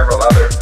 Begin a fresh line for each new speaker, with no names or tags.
several others.